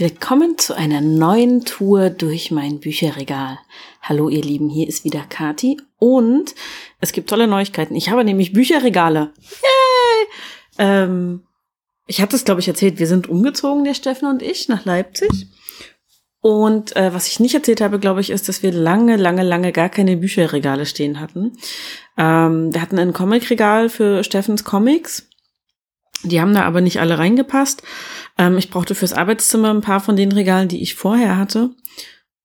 Willkommen zu einer neuen Tour durch mein Bücherregal. Hallo ihr Lieben, hier ist wieder Kati und es gibt tolle Neuigkeiten. Ich habe nämlich Bücherregale. Yay! Ähm, ich hatte es, glaube ich, erzählt, wir sind umgezogen, der Steffen und ich, nach Leipzig. Und äh, was ich nicht erzählt habe, glaube ich, ist, dass wir lange, lange, lange gar keine Bücherregale stehen hatten. Ähm, wir hatten ein Comicregal für Steffens Comics. Die haben da aber nicht alle reingepasst. Ähm, ich brauchte fürs Arbeitszimmer ein paar von den Regalen, die ich vorher hatte.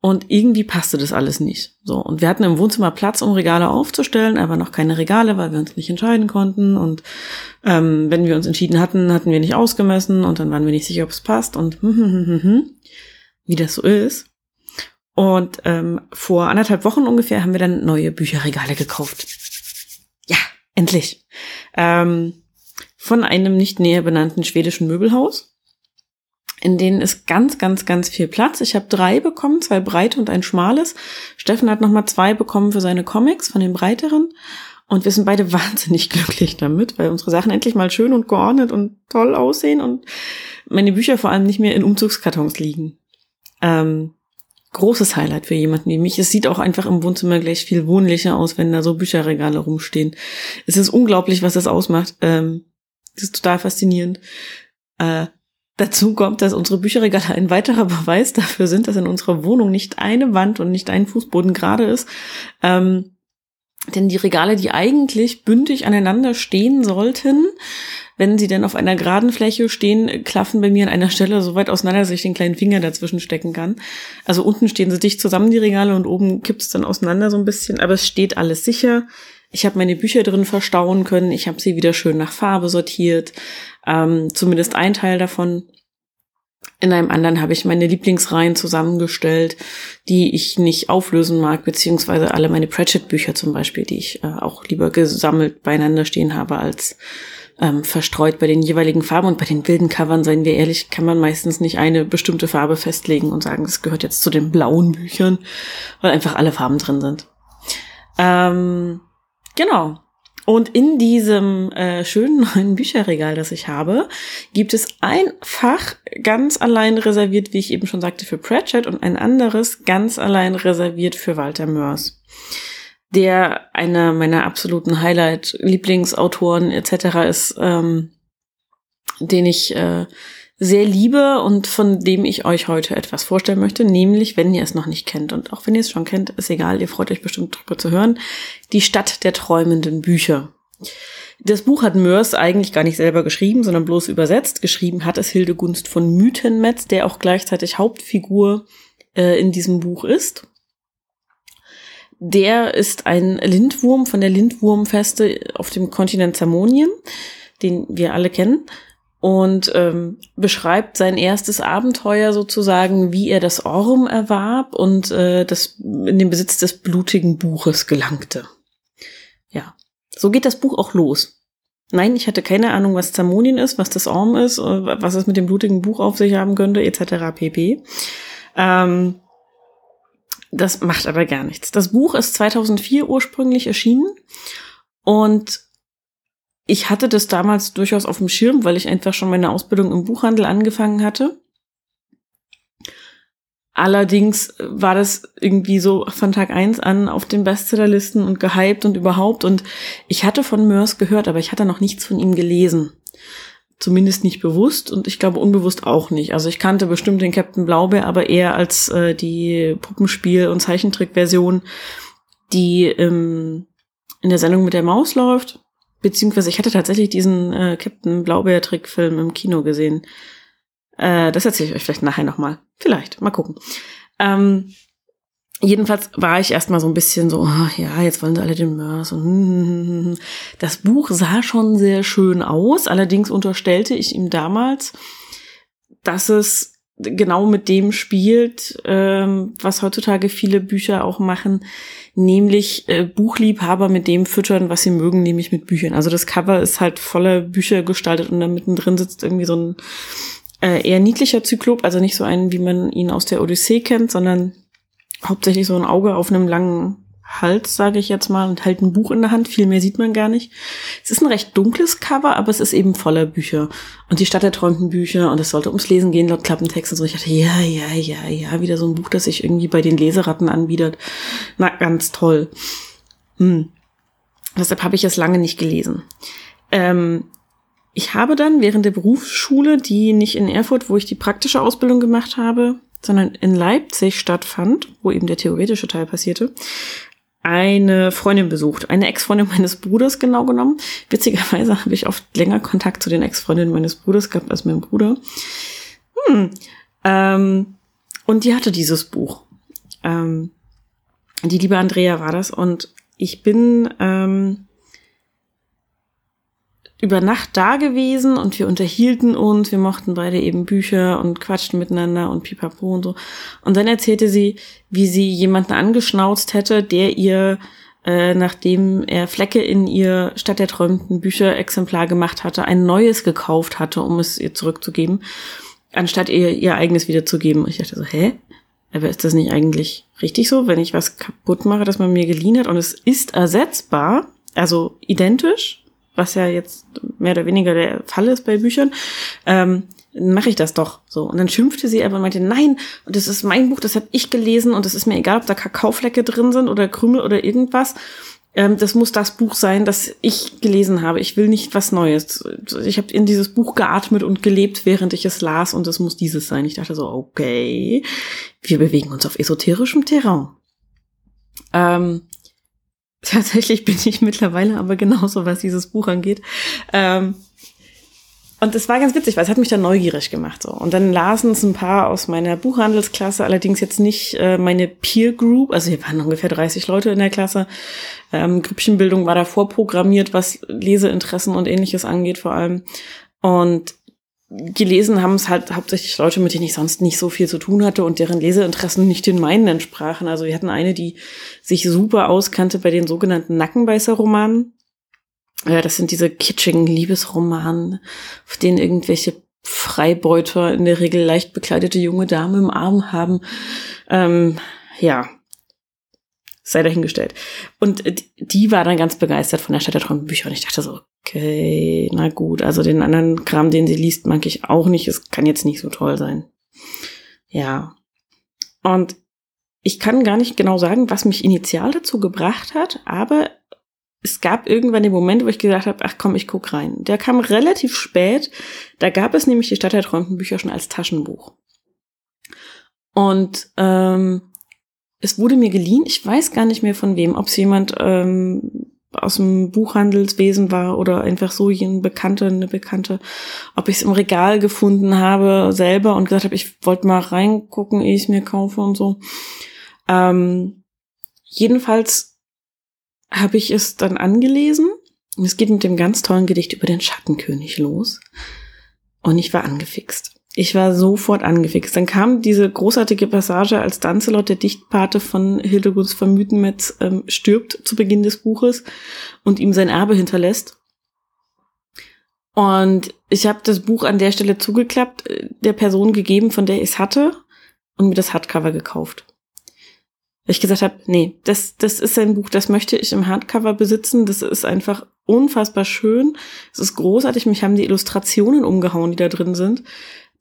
Und irgendwie passte das alles nicht. So. Und wir hatten im Wohnzimmer Platz, um Regale aufzustellen, aber noch keine Regale, weil wir uns nicht entscheiden konnten. Und ähm, wenn wir uns entschieden hatten, hatten wir nicht ausgemessen und dann waren wir nicht sicher, ob es passt und hm, hm, hm, hm, hm, wie das so ist. Und ähm, vor anderthalb Wochen ungefähr haben wir dann neue Bücherregale gekauft. Ja, endlich. Ähm, von einem nicht näher benannten schwedischen Möbelhaus in denen ist ganz, ganz, ganz viel Platz. Ich habe drei bekommen, zwei breite und ein schmales. Steffen hat nochmal zwei bekommen für seine Comics von den breiteren. Und wir sind beide wahnsinnig glücklich damit, weil unsere Sachen endlich mal schön und geordnet und toll aussehen und meine Bücher vor allem nicht mehr in Umzugskartons liegen. Ähm, großes Highlight für jemanden wie mich. Es sieht auch einfach im Wohnzimmer gleich viel wohnlicher aus, wenn da so Bücherregale rumstehen. Es ist unglaublich, was das ausmacht. Ähm, das ist total faszinierend. Äh, Dazu kommt, dass unsere Bücherregale ein weiterer Beweis dafür sind, dass in unserer Wohnung nicht eine Wand und nicht ein Fußboden gerade ist. Ähm, denn die Regale, die eigentlich bündig aneinander stehen sollten, wenn sie denn auf einer geraden Fläche stehen, klaffen bei mir an einer Stelle so weit auseinander, dass ich den kleinen Finger dazwischen stecken kann. Also unten stehen sie dicht zusammen, die Regale, und oben kippt es dann auseinander so ein bisschen, aber es steht alles sicher. Ich habe meine Bücher drin verstauen können, ich habe sie wieder schön nach Farbe sortiert ähm, zumindest ein Teil davon. In einem anderen habe ich meine Lieblingsreihen zusammengestellt, die ich nicht auflösen mag, beziehungsweise alle meine Pratchett-Bücher zum Beispiel, die ich äh, auch lieber gesammelt beieinander stehen habe als ähm, verstreut bei den jeweiligen Farben und bei den wilden Covern, seien wir ehrlich, kann man meistens nicht eine bestimmte Farbe festlegen und sagen, es gehört jetzt zu den blauen Büchern, weil einfach alle Farben drin sind. Ähm, genau. Und in diesem äh, schönen neuen Bücherregal, das ich habe, gibt es ein Fach ganz allein reserviert, wie ich eben schon sagte, für Pratchett und ein anderes ganz allein reserviert für Walter Mörs, der einer meiner absoluten Highlight-Lieblingsautoren etc. ist, ähm, den ich äh, sehr liebe und von dem ich euch heute etwas vorstellen möchte, nämlich, wenn ihr es noch nicht kennt und auch wenn ihr es schon kennt, ist egal, ihr freut euch bestimmt drüber zu hören, die Stadt der träumenden Bücher. Das Buch hat Mörs eigentlich gar nicht selber geschrieben, sondern bloß übersetzt. Geschrieben hat es Hildegunst von Mythenmetz, der auch gleichzeitig Hauptfigur äh, in diesem Buch ist. Der ist ein Lindwurm von der Lindwurmfeste auf dem Kontinent Zamonien, den wir alle kennen und ähm, beschreibt sein erstes Abenteuer sozusagen, wie er das Orm erwarb und äh, das in den Besitz des blutigen Buches gelangte. Ja, so geht das Buch auch los. Nein, ich hatte keine Ahnung, was Zamonien ist, was das Orm ist, äh, was es mit dem blutigen Buch auf sich haben könnte, etc. pp. Ähm, das macht aber gar nichts. Das Buch ist 2004 ursprünglich erschienen und ich hatte das damals durchaus auf dem Schirm, weil ich einfach schon meine Ausbildung im Buchhandel angefangen hatte. Allerdings war das irgendwie so von Tag eins an auf den Bestsellerlisten und gehypt und überhaupt. Und ich hatte von Mörs gehört, aber ich hatte noch nichts von ihm gelesen. Zumindest nicht bewusst und ich glaube unbewusst auch nicht. Also ich kannte bestimmt den Captain Blaubeer, aber eher als äh, die Puppenspiel- und Zeichentrickversion, die ähm, in der Sendung mit der Maus läuft Beziehungsweise ich hatte tatsächlich diesen äh, Captain Blaubeer-Trickfilm im Kino gesehen. Äh, das erzähle ich euch vielleicht nachher nochmal. Vielleicht, mal gucken. Ähm, jedenfalls war ich erstmal so ein bisschen so, oh, ja, jetzt wollen sie alle den Mörs und hm, hm, hm, das Buch sah schon sehr schön aus. Allerdings unterstellte ich ihm damals, dass es genau mit dem spielt, ähm, was heutzutage viele Bücher auch machen, nämlich äh, Buchliebhaber mit dem füttern, was sie mögen, nämlich mit Büchern. Also das Cover ist halt voller Bücher gestaltet und da mittendrin sitzt irgendwie so ein äh, eher niedlicher Zyklop, also nicht so ein, wie man ihn aus der Odyssee kennt, sondern hauptsächlich so ein Auge auf einem langen Hals, sage ich jetzt mal, und hält ein Buch in der Hand. Viel mehr sieht man gar nicht. Es ist ein recht dunkles Cover, aber es ist eben voller Bücher. Und die Stadt der träumten Bücher und es sollte ums Lesen gehen, laut Klappentext und so. Ich dachte, ja, ja, ja, ja, wieder so ein Buch, das sich irgendwie bei den Leseratten anbietet. Na, ganz toll. Hm. Deshalb habe ich es lange nicht gelesen. Ähm, ich habe dann während der Berufsschule, die nicht in Erfurt, wo ich die praktische Ausbildung gemacht habe, sondern in Leipzig stattfand, wo eben der theoretische Teil passierte, eine Freundin besucht, eine Ex-Freundin meines Bruders genau genommen. Witzigerweise habe ich oft länger Kontakt zu den Ex-Freundinnen meines Bruders gehabt als mein Bruder. Hm. Ähm, und die hatte dieses Buch. Ähm, die liebe Andrea war das und ich bin ähm, über Nacht da gewesen und wir unterhielten uns, wir mochten beide eben Bücher und quatschten miteinander und pipapo und so. Und dann erzählte sie, wie sie jemanden angeschnauzt hätte, der ihr, äh, nachdem er Flecke in ihr Stadt der träumten Bücherexemplar gemacht hatte, ein neues gekauft hatte, um es ihr zurückzugeben, anstatt ihr ihr eigenes wiederzugeben. Und ich dachte so, hä? Aber ist das nicht eigentlich richtig so, wenn ich was kaputt mache, dass man mir geliehen hat und es ist ersetzbar, also identisch, was ja jetzt mehr oder weniger der Fall ist bei Büchern, ähm, mache ich das doch so. Und dann schimpfte sie aber und meinte, nein, das ist mein Buch, das habe ich gelesen und es ist mir egal, ob da Kakaoflecke drin sind oder Krümel oder irgendwas. Ähm, das muss das Buch sein, das ich gelesen habe. Ich will nicht was Neues. Ich habe in dieses Buch geatmet und gelebt, während ich es las und es muss dieses sein. Ich dachte so, okay, wir bewegen uns auf esoterischem Terrain. Ähm, Tatsächlich bin ich mittlerweile aber genauso, was dieses Buch angeht. Ähm, und das war ganz witzig, weil es hat mich dann neugierig gemacht. So. Und dann lasen es ein paar aus meiner Buchhandelsklasse, allerdings jetzt nicht äh, meine Peer Group, also wir waren ungefähr 30 Leute in der Klasse. Ähm, Grüppchenbildung war da vorprogrammiert, was Leseinteressen und ähnliches angeht vor allem. Und gelesen haben es halt hauptsächlich Leute, mit denen ich sonst nicht so viel zu tun hatte und deren Leseinteressen nicht den meinen entsprachen. Also wir hatten eine, die sich super auskannte bei den sogenannten Nackenbeißer-Romanen. Ja, das sind diese kitschigen Liebesromanen, auf denen irgendwelche Freibeuter in der Regel leicht bekleidete junge Dame im Arm haben. Ähm, ja, sei dahingestellt. Und die war dann ganz begeistert von der Stadt der träumenden Bücher und ich dachte so, okay, na gut, also den anderen Kram, den sie liest, mag ich auch nicht. Es kann jetzt nicht so toll sein. Ja. Und ich kann gar nicht genau sagen, was mich initial dazu gebracht hat, aber es gab irgendwann den Moment, wo ich gesagt habe, ach komm, ich guck rein. Der kam relativ spät. Da gab es nämlich die Stadt der träumenden Bücher schon als Taschenbuch. Und ähm, es wurde mir geliehen, ich weiß gar nicht mehr von wem, ob es jemand ähm, aus dem Buchhandelswesen war oder einfach so ein Bekannter, eine Bekannte, ob ich es im Regal gefunden habe selber und gesagt habe, ich wollte mal reingucken, ehe ich es mir kaufe und so. Ähm, jedenfalls habe ich es dann angelesen. Es geht mit dem ganz tollen Gedicht über den Schattenkönig los. Und ich war angefixt. Ich war sofort angefixt. Dann kam diese großartige Passage, als Dancelot, der Dichtpate von Hildegunds von ähm, stirbt zu Beginn des Buches und ihm sein Erbe hinterlässt. Und ich habe das Buch an der Stelle zugeklappt, äh, der Person gegeben, von der ich es hatte, und mir das Hardcover gekauft. Weil ich gesagt habe, nee, das, das ist ein Buch, das möchte ich im Hardcover besitzen. Das ist einfach unfassbar schön. Es ist großartig. Mich haben die Illustrationen umgehauen, die da drin sind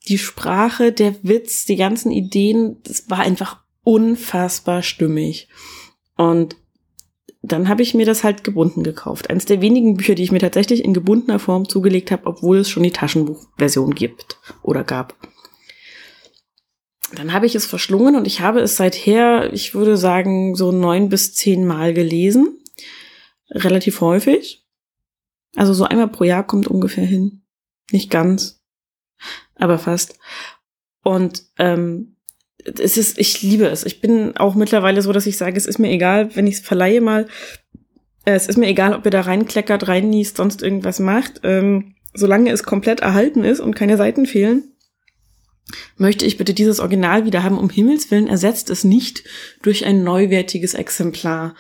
die Sprache, der Witz, die ganzen Ideen, das war einfach unfassbar stimmig. Und dann habe ich mir das halt gebunden gekauft. Eines der wenigen Bücher, die ich mir tatsächlich in gebundener Form zugelegt habe, obwohl es schon die Taschenbuchversion gibt oder gab. Dann habe ich es verschlungen und ich habe es seither, ich würde sagen, so neun bis zehn Mal gelesen. Relativ häufig. Also so einmal pro Jahr kommt ungefähr hin. Nicht ganz aber fast. Und ähm, es ist, ich liebe es. Ich bin auch mittlerweile so, dass ich sage, es ist mir egal, wenn ich es verleihe mal. Äh, es ist mir egal, ob ihr da reinkleckert, reinniest, sonst irgendwas macht. Ähm, solange es komplett erhalten ist und keine Seiten fehlen, möchte ich bitte dieses Original wieder haben. Um Himmels Willen ersetzt es nicht durch ein neuwertiges Exemplar.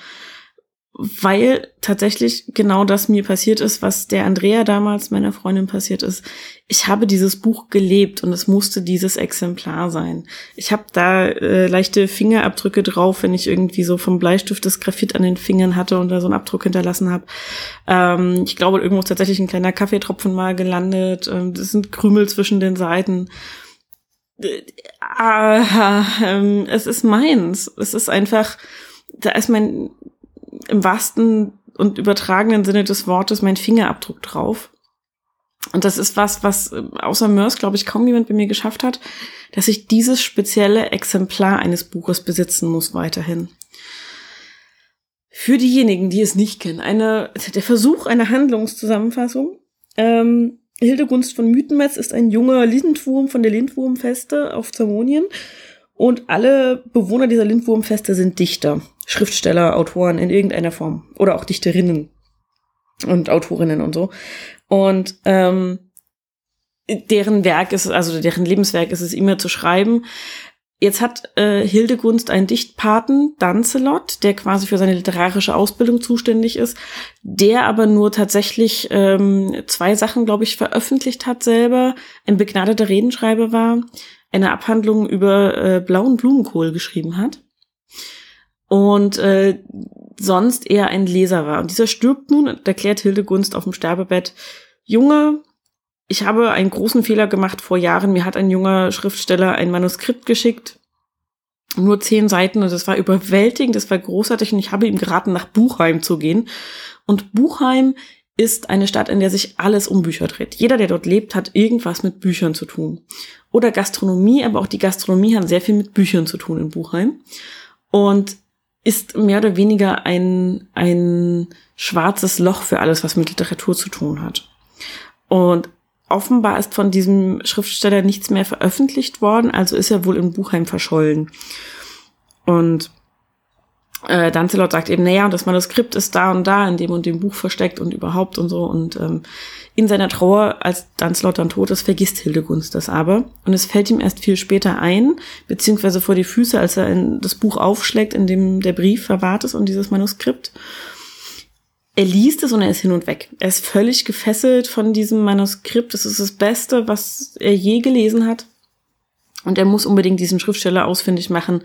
Weil tatsächlich genau das mir passiert ist, was der Andrea damals, meiner Freundin, passiert ist. Ich habe dieses Buch gelebt und es musste dieses Exemplar sein. Ich habe da äh, leichte Fingerabdrücke drauf, wenn ich irgendwie so vom Bleistift das Graphit an den Fingern hatte und da so einen Abdruck hinterlassen habe. Ähm, ich glaube, irgendwo ist tatsächlich ein kleiner Kaffeetropfen mal gelandet. Ähm, das sind Krümel zwischen den Seiten. Äh, äh, es ist meins. Es ist einfach, da ist mein im wahrsten und übertragenen Sinne des Wortes mein Fingerabdruck drauf. Und das ist was, was äh, außer Mörs, glaube ich, kaum jemand bei mir geschafft hat, dass ich dieses spezielle Exemplar eines Buches besitzen muss weiterhin. Für diejenigen, die es nicht kennen, eine, der Versuch einer Handlungszusammenfassung. Ähm, Hildegunst von Mythenmetz ist ein junger Lindwurm von der Lindwurmfeste auf Zamonien und alle Bewohner dieser Lindwurmfeste sind Dichter, Schriftsteller, Autoren in irgendeiner Form. Oder auch Dichterinnen und Autorinnen und so. Und ähm, deren Werk ist, also deren Lebenswerk ist es immer zu schreiben. Jetzt hat äh, Hildegunst einen Dichtpaten, Dancelot, der quasi für seine literarische Ausbildung zuständig ist, der aber nur tatsächlich ähm, zwei Sachen, glaube ich, veröffentlicht hat selber, ein begnadeter Redenschreiber war eine Abhandlung über äh, blauen Blumenkohl geschrieben hat und äh, sonst eher ein Leser war. Und dieser stirbt nun und erklärt Hildegunst auf dem Sterbebett, Junge, ich habe einen großen Fehler gemacht vor Jahren. Mir hat ein junger Schriftsteller ein Manuskript geschickt, nur zehn Seiten und das war überwältigend, das war großartig und ich habe ihm geraten, nach Buchheim zu gehen. Und Buchheim ist eine Stadt, in der sich alles um Bücher dreht. Jeder, der dort lebt, hat irgendwas mit Büchern zu tun. Oder Gastronomie, aber auch die Gastronomie hat sehr viel mit Büchern zu tun in Buchheim. Und ist mehr oder weniger ein, ein schwarzes Loch für alles, was mit Literatur zu tun hat. Und offenbar ist von diesem Schriftsteller nichts mehr veröffentlicht worden, also ist er wohl in Buchheim verschollen. Und äh, Dancelot sagt eben, naja, und das Manuskript ist da und da in dem und dem Buch versteckt und überhaupt und so. Und ähm, in seiner Trauer, als Dancelot dann tot ist, vergisst Hildegunst das aber. Und es fällt ihm erst viel später ein, beziehungsweise vor die Füße, als er in das Buch aufschlägt, in dem der Brief verwahrt ist und dieses Manuskript. Er liest es und er ist hin und weg. Er ist völlig gefesselt von diesem Manuskript. Das ist das Beste, was er je gelesen hat. Und er muss unbedingt diesen Schriftsteller ausfindig machen,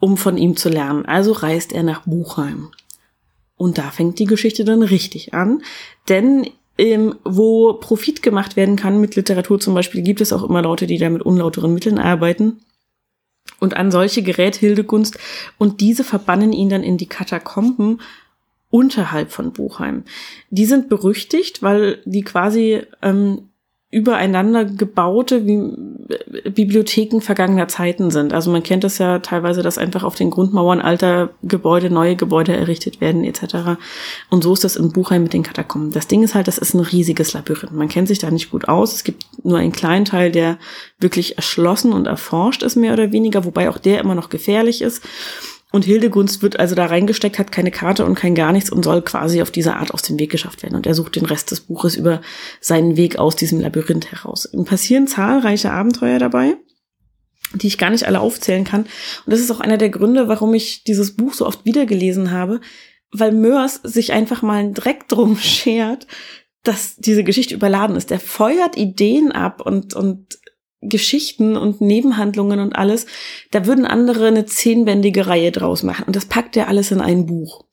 um von ihm zu lernen. Also reist er nach Buchheim. Und da fängt die Geschichte dann richtig an, denn ähm, wo Profit gemacht werden kann mit Literatur zum Beispiel, gibt es auch immer Leute, die da mit unlauteren Mitteln arbeiten. Und an solche gerät Hildegunst und diese verbannen ihn dann in die Katakomben unterhalb von Buchheim. Die sind berüchtigt, weil die quasi ähm, übereinander gebaute Bibliotheken vergangener Zeiten sind. Also man kennt es ja teilweise, dass einfach auf den Grundmauern alter Gebäude neue Gebäude errichtet werden etc. Und so ist das in Buchheim mit den Katakomben. Das Ding ist halt, das ist ein riesiges Labyrinth. Man kennt sich da nicht gut aus. Es gibt nur einen kleinen Teil, der wirklich erschlossen und erforscht ist, mehr oder weniger, wobei auch der immer noch gefährlich ist. Und Hildegunst wird also da reingesteckt, hat keine Karte und kein gar nichts und soll quasi auf diese Art aus dem Weg geschafft werden. Und er sucht den Rest des Buches über seinen Weg aus diesem Labyrinth heraus. Ihm passieren zahlreiche Abenteuer dabei, die ich gar nicht alle aufzählen kann. Und das ist auch einer der Gründe, warum ich dieses Buch so oft wiedergelesen habe, weil Mörs sich einfach mal einen Dreck drum schert, dass diese Geschichte überladen ist. Der feuert Ideen ab und, und Geschichten und Nebenhandlungen und alles, da würden andere eine zehnbändige Reihe draus machen. Und das packt er alles in ein Buch.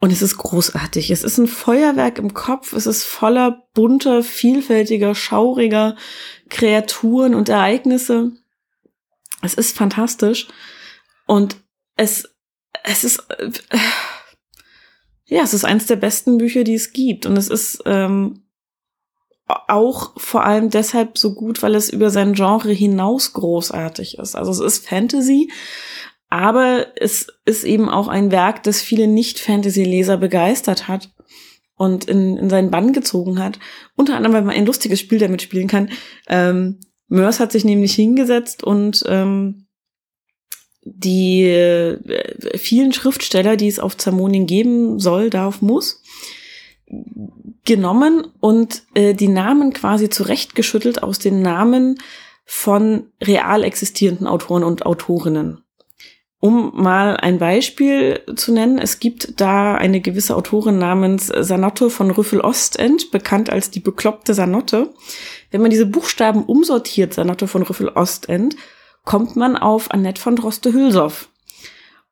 Und es ist großartig. Es ist ein Feuerwerk im Kopf. Es ist voller bunter, vielfältiger, schauriger Kreaturen und Ereignisse. Es ist fantastisch. Und es, es ist, äh, ja, es ist eins der besten Bücher, die es gibt. Und es ist, ähm, auch vor allem deshalb so gut, weil es über sein Genre hinaus großartig ist. Also es ist Fantasy, aber es ist eben auch ein Werk, das viele Nicht-Fantasy-Leser begeistert hat und in, in seinen Bann gezogen hat. Unter anderem, weil man ein lustiges Spiel damit spielen kann. Ähm, Mörs hat sich nämlich hingesetzt und ähm, die äh, vielen Schriftsteller, die es auf Zamonin geben soll, darf, muss, genommen und äh, die Namen quasi zurechtgeschüttelt aus den Namen von real existierenden Autoren und Autorinnen. Um mal ein Beispiel zu nennen, es gibt da eine gewisse Autorin namens Sanotte von Rüffel-Ostend, bekannt als die bekloppte Sanotte. Wenn man diese Buchstaben umsortiert, Sanotte von Rüffel-Ostend, kommt man auf Annette von Droste-Hülsow.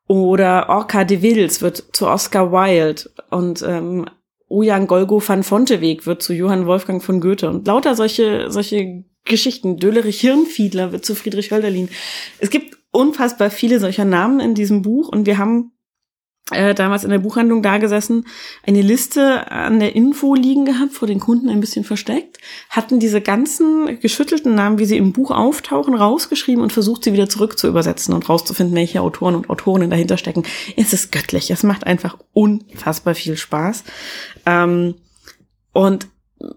Oder Orca de Wils wird zu Oscar Wilde und ähm, Ojan Golgo van Fonteweg wird zu Johann Wolfgang von Goethe und lauter solche, solche Geschichten. Dölerich Hirnfiedler wird zu Friedrich Hölderlin. Es gibt unfassbar viele solcher Namen in diesem Buch und wir haben äh, damals in der Buchhandlung da gesessen, eine Liste an der Info liegen gehabt, vor den Kunden ein bisschen versteckt, hatten diese ganzen geschüttelten Namen, wie sie im Buch auftauchen, rausgeschrieben und versucht, sie wieder zurück zu übersetzen und rauszufinden, welche Autoren und Autorinnen dahinter stecken. Es ist göttlich. Es macht einfach unfassbar viel Spaß. Ähm, und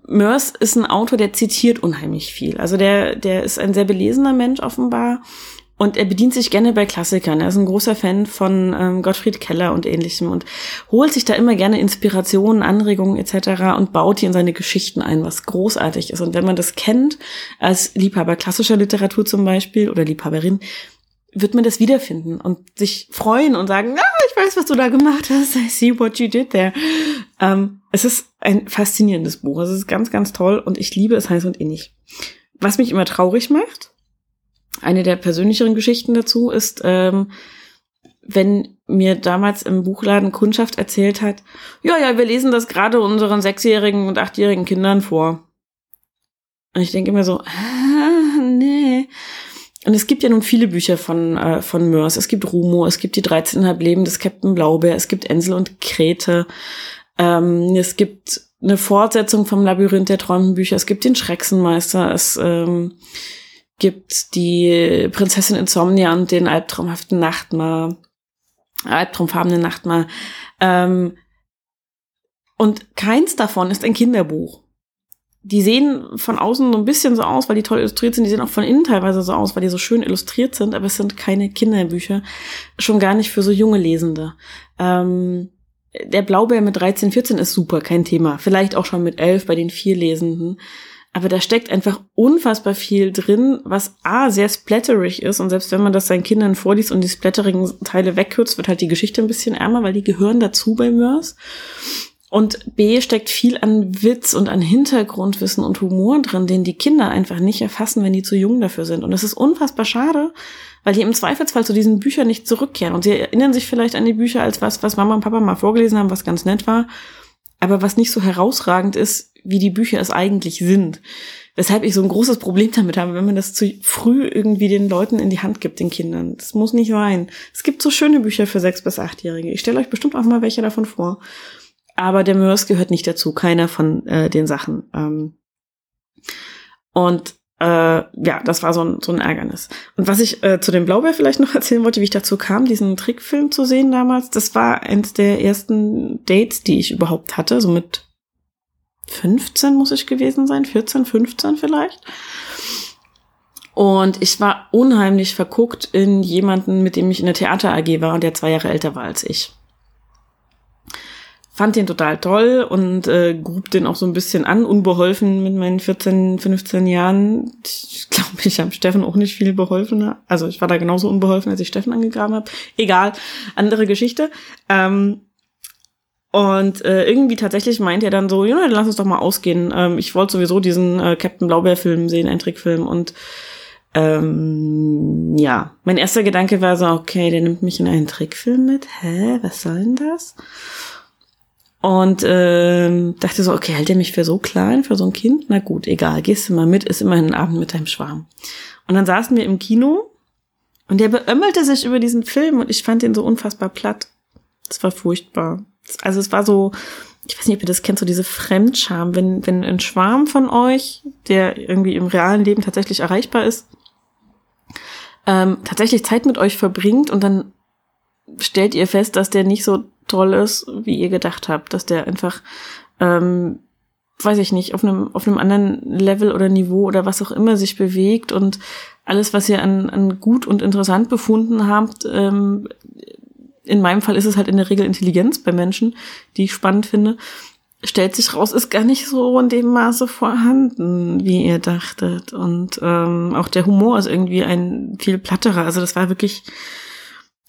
Mörs ist ein Autor, der zitiert unheimlich viel. Also der, der ist ein sehr belesener Mensch offenbar und er bedient sich gerne bei Klassikern. Er ist ein großer Fan von ähm, Gottfried Keller und ähnlichem und holt sich da immer gerne Inspirationen, Anregungen etc. und baut die in seine Geschichten ein, was großartig ist. Und wenn man das kennt, als Liebhaber klassischer Literatur zum Beispiel oder Liebhaberin, wird man das wiederfinden und sich freuen und sagen, ah, ich weiß, was du da gemacht hast. I see what you did there. Ähm, es ist ein faszinierendes Buch. Es ist ganz, ganz toll und ich liebe es heiß und innig. Was mich immer traurig macht, eine der persönlicheren Geschichten dazu ist, ähm, wenn mir damals im Buchladen Kundschaft erzählt hat, ja, ja, wir lesen das gerade unseren sechsjährigen und achtjährigen Kindern vor. Und ich denke immer so, ah, nee. Und es gibt ja nun viele Bücher von, äh, von Mörs. Es gibt Rumo, es gibt die 13,5 Leben des Captain Blaubeer, es gibt Ensel und Krete, ähm, es gibt eine Fortsetzung vom Labyrinth der Träumenbücher, es gibt den Schrecksenmeister, es ähm, gibt die Prinzessin Insomnia und den albtraumhaften Nachtmar, albtraumfarbenen Nachtmar. Ähm, und keins davon ist ein Kinderbuch. Die sehen von außen so ein bisschen so aus, weil die toll illustriert sind. Die sehen auch von innen teilweise so aus, weil die so schön illustriert sind, aber es sind keine Kinderbücher. Schon gar nicht für so junge Lesende. Ähm, der Blaubeer mit 13, 14 ist super, kein Thema. Vielleicht auch schon mit 11 bei den vier Lesenden. Aber da steckt einfach unfassbar viel drin, was A, sehr splatterig ist. Und selbst wenn man das seinen Kindern vorliest und die splatterigen Teile wegkürzt, wird halt die Geschichte ein bisschen ärmer, weil die gehören dazu bei Mörs. Und B steckt viel an Witz und an Hintergrundwissen und Humor drin, den die Kinder einfach nicht erfassen, wenn die zu jung dafür sind. Und das ist unfassbar schade, weil die im Zweifelsfall zu diesen Büchern nicht zurückkehren. Und sie erinnern sich vielleicht an die Bücher als was, was Mama und Papa mal vorgelesen haben, was ganz nett war aber was nicht so herausragend ist, wie die Bücher es eigentlich sind. Weshalb ich so ein großes Problem damit habe, wenn man das zu früh irgendwie den Leuten in die Hand gibt, den Kindern. Das muss nicht sein. Es gibt so schöne Bücher für sechs bis achtjährige. Ich stelle euch bestimmt auch mal welche davon vor. Aber der Mörs gehört nicht dazu, keiner von äh, den Sachen. Ähm und äh, ja, das war so ein, so ein Ärgernis. Und was ich äh, zu dem Blaubeer vielleicht noch erzählen wollte, wie ich dazu kam, diesen Trickfilm zu sehen damals, das war eins der ersten Dates, die ich überhaupt hatte, so mit 15 muss ich gewesen sein, 14, 15 vielleicht. Und ich war unheimlich verguckt in jemanden, mit dem ich in der Theater AG war und der zwei Jahre älter war als ich fand den total toll und äh, grub den auch so ein bisschen an, unbeholfen mit meinen 14, 15 Jahren. Ich glaube, ich habe Steffen auch nicht viel beholfen. Also ich war da genauso unbeholfen, als ich Steffen angegraben habe. Egal, andere Geschichte. Ähm, und äh, irgendwie tatsächlich meint er dann so, ja, dann lass uns doch mal ausgehen. Ähm, ich wollte sowieso diesen äh, Captain Blaubeer-Film sehen, ein Trickfilm. Und ähm, ja, mein erster Gedanke war so, okay, der nimmt mich in einen Trickfilm mit. Hä, was soll denn das? Und ähm, dachte so, okay, hält er mich für so klein, für so ein Kind? Na gut, egal, gehst du mal mit, ist immerhin ein Abend mit deinem Schwarm. Und dann saßen wir im Kino und der beömmelte sich über diesen Film und ich fand den so unfassbar platt. Es war furchtbar. Also es war so, ich weiß nicht, ob ihr das kennt, so diese Fremdscham, wenn, wenn ein Schwarm von euch, der irgendwie im realen Leben tatsächlich erreichbar ist, ähm, tatsächlich Zeit mit euch verbringt und dann stellt ihr fest, dass der nicht so toll ist, wie ihr gedacht habt, dass der einfach, ähm, weiß ich nicht, auf einem, auf einem anderen Level oder Niveau oder was auch immer sich bewegt und alles, was ihr an, an gut und interessant befunden habt, ähm, in meinem Fall ist es halt in der Regel Intelligenz bei Menschen, die ich spannend finde, stellt sich raus, ist gar nicht so in dem Maße vorhanden, wie ihr dachtet. Und ähm, auch der Humor ist irgendwie ein viel platterer. Also das war wirklich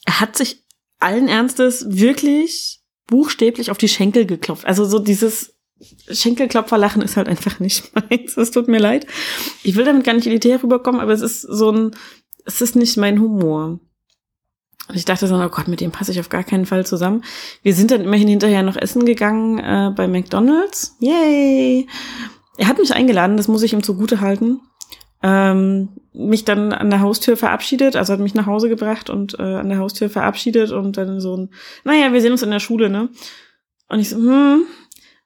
er hat sich allen Ernstes wirklich buchstäblich auf die Schenkel geklopft. Also so dieses Schenkelklopferlachen ist halt einfach nicht meins. Es tut mir leid. Ich will damit gar nicht elitär rüberkommen, aber es ist so ein, es ist nicht mein Humor. Und ich dachte so, oh Gott, mit dem passe ich auf gar keinen Fall zusammen. Wir sind dann immerhin hinterher noch essen gegangen äh, bei McDonald's. Yay! Er hat mich eingeladen, das muss ich ihm zugute halten. Ähm, mich dann an der Haustür verabschiedet, also hat mich nach Hause gebracht und äh, an der Haustür verabschiedet und dann so ein, naja, wir sehen uns in der Schule, ne? Und ich so, hm.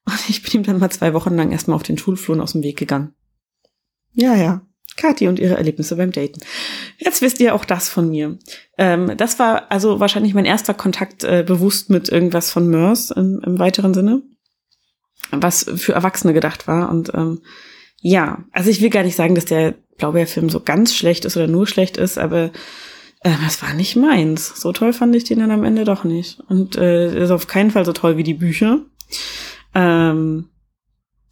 Und ich bin ihm dann mal zwei Wochen lang erstmal auf den Schulfluren aus dem Weg gegangen. Ja, ja. Kathi und ihre Erlebnisse beim Daten. Jetzt wisst ihr auch das von mir. Ähm, das war also wahrscheinlich mein erster Kontakt äh, bewusst mit irgendwas von Mörs im, im, weiteren Sinne, was für Erwachsene gedacht war. Und ähm, ja, also ich will gar nicht sagen, dass der Blaubeerfilm so ganz schlecht ist oder nur schlecht ist, aber äh, das war nicht meins. So toll fand ich den dann am Ende doch nicht. Und äh, ist auf keinen Fall so toll wie die Bücher. Ähm,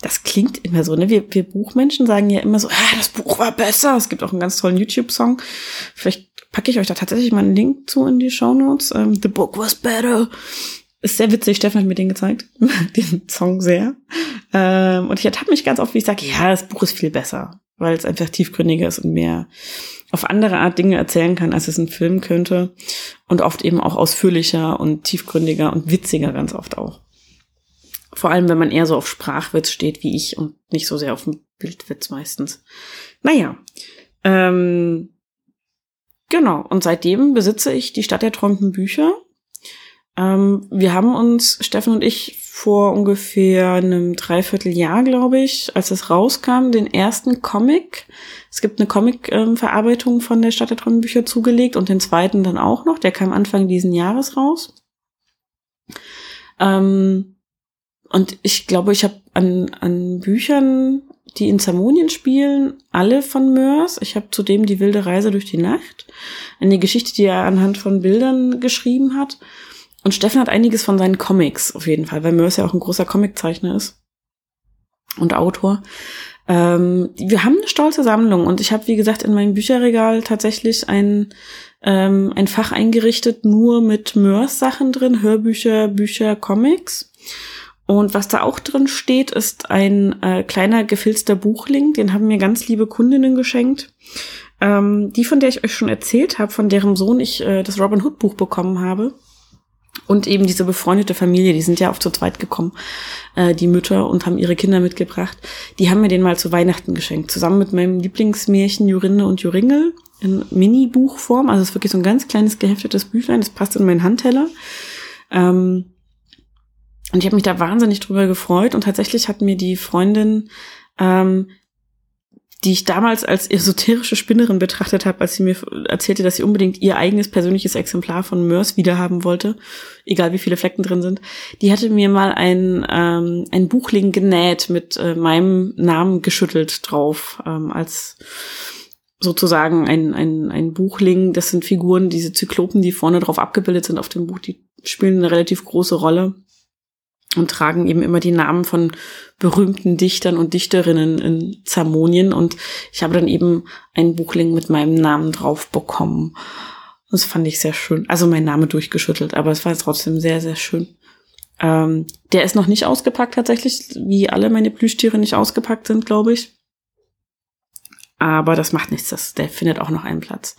das klingt immer so, ne? Wir, wir Buchmenschen sagen ja immer so, ah, das Buch war besser. Es gibt auch einen ganz tollen YouTube-Song. Vielleicht packe ich euch da tatsächlich mal einen Link zu in die Show Notes. Ähm, The book was better. Ist sehr witzig. Steffen hat mir den gezeigt. den Song sehr. Ähm, und ich ertappe mich ganz oft, wie ich sage, ja, das Buch ist viel besser. Weil es einfach tiefgründiger ist und mehr auf andere Art Dinge erzählen kann, als es ein Film könnte. Und oft eben auch ausführlicher und tiefgründiger und witziger ganz oft auch. Vor allem, wenn man eher so auf Sprachwitz steht wie ich und nicht so sehr auf den Bildwitz meistens. Naja, ähm, genau. Und seitdem besitze ich die Stadt der träumenden Bücher. Ähm, wir haben uns, Steffen und ich, vor ungefähr einem Dreivierteljahr, glaube ich, als es rauskam, den ersten Comic. Es gibt eine Comic-Verarbeitung von der Stadt der träumenden Bücher zugelegt und den zweiten dann auch noch. Der kam Anfang diesen Jahres raus. Ähm, und ich glaube, ich habe an, an Büchern, die in Zamonien spielen, alle von Mörs. Ich habe zudem die wilde Reise durch die Nacht, eine Geschichte, die er anhand von Bildern geschrieben hat. Und Steffen hat einiges von seinen Comics auf jeden Fall, weil Mörs ja auch ein großer Comiczeichner ist und Autor. Ähm, wir haben eine stolze Sammlung und ich habe, wie gesagt, in meinem Bücherregal tatsächlich ein, ähm, ein Fach eingerichtet, nur mit Mörs-Sachen drin, Hörbücher, Bücher, Comics. Und was da auch drin steht, ist ein äh, kleiner gefilzter Buchling, den haben mir ganz liebe Kundinnen geschenkt. Ähm, die, von der ich euch schon erzählt habe, von deren Sohn ich äh, das Robin Hood Buch bekommen habe. Und eben diese befreundete Familie, die sind ja oft zu zweit gekommen, äh, die Mütter, und haben ihre Kinder mitgebracht. Die haben mir den mal zu Weihnachten geschenkt, zusammen mit meinem Lieblingsmärchen Jorinde und Joringel in Mini-Buchform. Also es ist wirklich so ein ganz kleines geheftetes Büchlein, das passt in meinen Handteller. Ähm, und ich habe mich da wahnsinnig drüber gefreut. Und tatsächlich hat mir die Freundin, ähm, die ich damals als esoterische Spinnerin betrachtet habe, als sie mir erzählte, dass sie unbedingt ihr eigenes persönliches Exemplar von Mörs wiederhaben wollte, egal wie viele Flecken drin sind, die hatte mir mal ein, ähm, ein Buchling genäht mit äh, meinem Namen geschüttelt drauf, ähm, als sozusagen ein, ein, ein Buchling. Das sind Figuren, diese Zyklopen, die vorne drauf abgebildet sind auf dem Buch, die spielen eine relativ große Rolle und tragen eben immer die Namen von berühmten Dichtern und Dichterinnen in Zamonien und ich habe dann eben einen Buchling mit meinem Namen drauf bekommen. Das fand ich sehr schön. Also mein Name durchgeschüttelt, aber es war trotzdem sehr, sehr schön. Ähm, der ist noch nicht ausgepackt tatsächlich, wie alle meine Plüschtiere nicht ausgepackt sind, glaube ich. Aber das macht nichts, das, der findet auch noch einen Platz.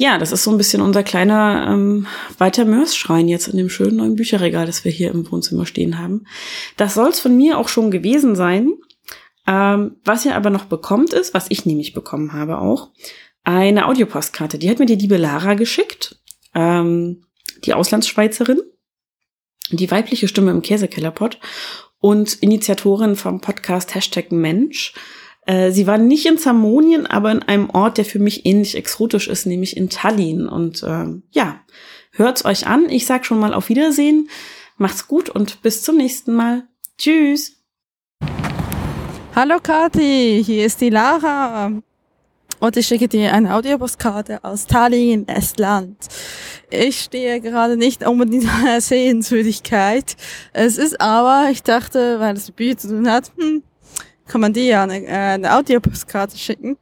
Ja, das ist so ein bisschen unser kleiner ähm, weiter Mörs-Schrein jetzt in dem schönen neuen Bücherregal, das wir hier im Wohnzimmer stehen haben. Das soll es von mir auch schon gewesen sein. Ähm, was ihr aber noch bekommt, ist, was ich nämlich bekommen habe auch, eine Audiopostkarte. Die hat mir die liebe Lara geschickt, ähm, die Auslandsschweizerin, die weibliche Stimme im Käsekellerpot und Initiatorin vom Podcast Hashtag Mensch. Äh, sie war nicht in Zamonien, aber in einem Ort, der für mich ähnlich exotisch ist, nämlich in Tallinn. Und ähm, ja, hört's euch an. Ich sag schon mal auf Wiedersehen. Macht's gut und bis zum nächsten Mal. Tschüss. Hallo Kathi, hier ist die Lara. Und ich schicke dir eine Audiopostkarte aus Tallinn, Estland. Ich stehe gerade nicht unbedingt an der Sehenswürdigkeit. Es ist aber, ich dachte, weil es mit Bücher zu tun hat, hm, kann man dir ja eine, äh, eine Audiopostkarte schicken.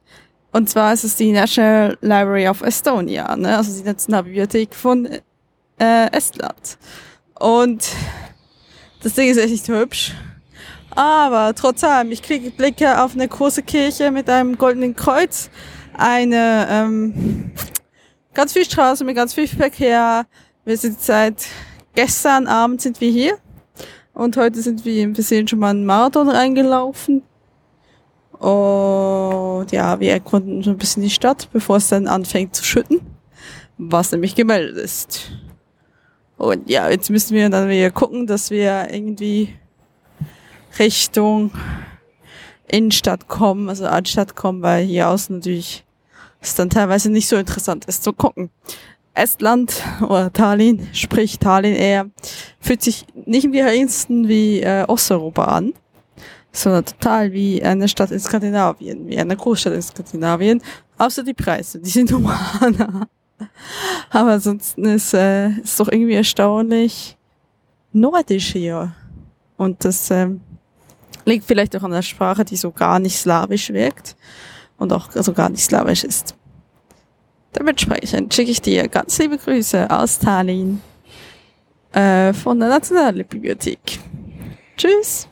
Und zwar ist es die National Library of Estonia, ne? also die Nationalbibliothek von äh, Estland. Und das Ding ist echt nicht hübsch. Aber trotzdem, ich kriege Blicke auf eine große Kirche mit einem goldenen Kreuz, eine ähm, ganz viel Straße mit ganz viel Verkehr. Wir sind seit gestern Abend sind wir hier und heute sind wir ein bisschen schon mal einen Marathon reingelaufen. Und ja, wir erkunden so ein bisschen die Stadt, bevor es dann anfängt zu schütten, was nämlich gemeldet ist. Und ja, jetzt müssen wir dann wieder gucken, dass wir irgendwie Richtung Innenstadt kommen, also Altstadt kommen, weil hier außen natürlich es dann teilweise nicht so interessant ist zu gucken. Estland oder Tallinn, sprich Tallinn eher, fühlt sich nicht im geringsten wie äh, Osteuropa an sondern total wie eine Stadt in Skandinavien, wie eine Großstadt in Skandinavien, außer die Preise, die sind humaner. Aber ansonsten ist äh, ist doch irgendwie erstaunlich nordisch hier. Und das äh, liegt vielleicht auch an der Sprache, die so gar nicht slawisch wirkt und auch so gar nicht slawisch ist. Dementsprechend schicke ich dir ganz liebe Grüße aus Tallinn äh, von der Nationalbibliothek. Tschüss!